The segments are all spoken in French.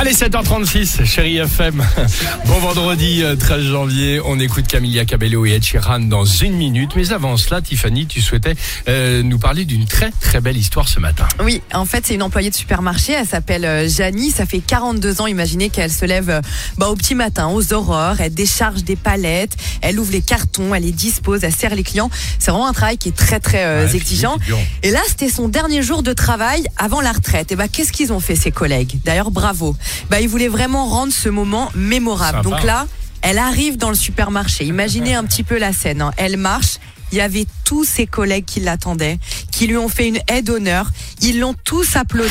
Allez, 7h36, chérie FM. Bon vendredi euh, 13 janvier. On écoute Camilla Cabello et Ed Sheeran dans une minute. Mais avant cela, Tiffany, tu souhaitais euh, nous parler d'une très très belle histoire ce matin. Oui, en fait, c'est une employée de supermarché. Elle s'appelle euh, Janie. Ça fait 42 ans. Imaginez qu'elle se lève euh, bah, au petit matin, aux aurores. Elle décharge des palettes. Elle ouvre les cartons. Elle les dispose. Elle sert les clients. C'est vraiment un travail qui est très très euh, Ouais, exigeant. Et là, c'était son dernier jour de travail avant la retraite. Et bah, qu'est-ce qu'ils ont fait ses collègues? D'ailleurs, bravo. Bah, ils voulaient vraiment rendre ce moment mémorable. Sympa. Donc là, elle arrive dans le supermarché. Imaginez un petit peu la scène. hein. Elle marche. Il y avait tous ses collègues qui l'attendaient, qui lui ont fait une aide d'honneur. Ils l'ont tous applaudi.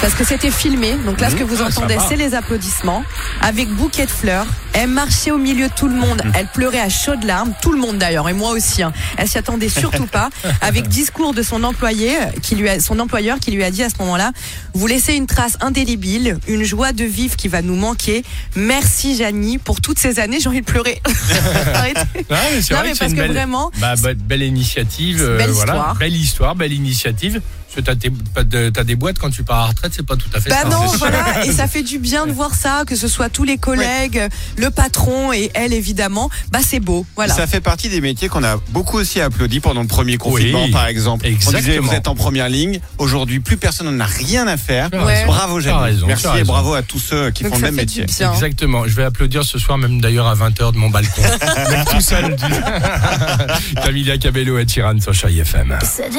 Parce que c'était filmé. Donc là, ce que vous Ah, entendez, c'est les applaudissements. Avec bouquet de fleurs. Elle marchait au milieu de tout le monde. Elle pleurait à chaudes larmes. Tout le monde d'ailleurs. Et moi aussi. hein. Elle s'y attendait surtout pas. Avec discours de son employé, euh, qui lui a, son employeur qui lui a dit à ce moment-là, vous laissez une trace indélébile, une joie de vivre qui va nous manquer. Merci Janie pour toutes ces années. J'ai envie de pleurer. Arrêtez. Ouais, mais c'est Non, vrai mais que c'est parce une que belle, vraiment, bah, belle initiative. euh, voilà. Belle histoire, belle initiative. Parce que t'as, des boîtes quand tu pars à la retraite, c'est pas tout à fait Bah ça. non, sûr. voilà, et ça fait du bien de voir ça, que ce soit tous les collègues, le patron et elle évidemment. Bah c'est beau, voilà. Ça fait partie des métiers qu'on a beaucoup aussi applaudi pendant le premier confinement, Oui, par exemple. On disait, exactement. vous êtes en première ligne. Aujourd'hui, plus personne n'en a rien à faire. Ouais. Bravo, raison, Merci et bravo à tous ceux qui Donc font le même métier. Exactement. Je vais applaudir ce soir, même d'ailleurs à 20h de mon balcon. Même tout seul. Camilla Cabello et Sheeran sur Chérie FM. 6h,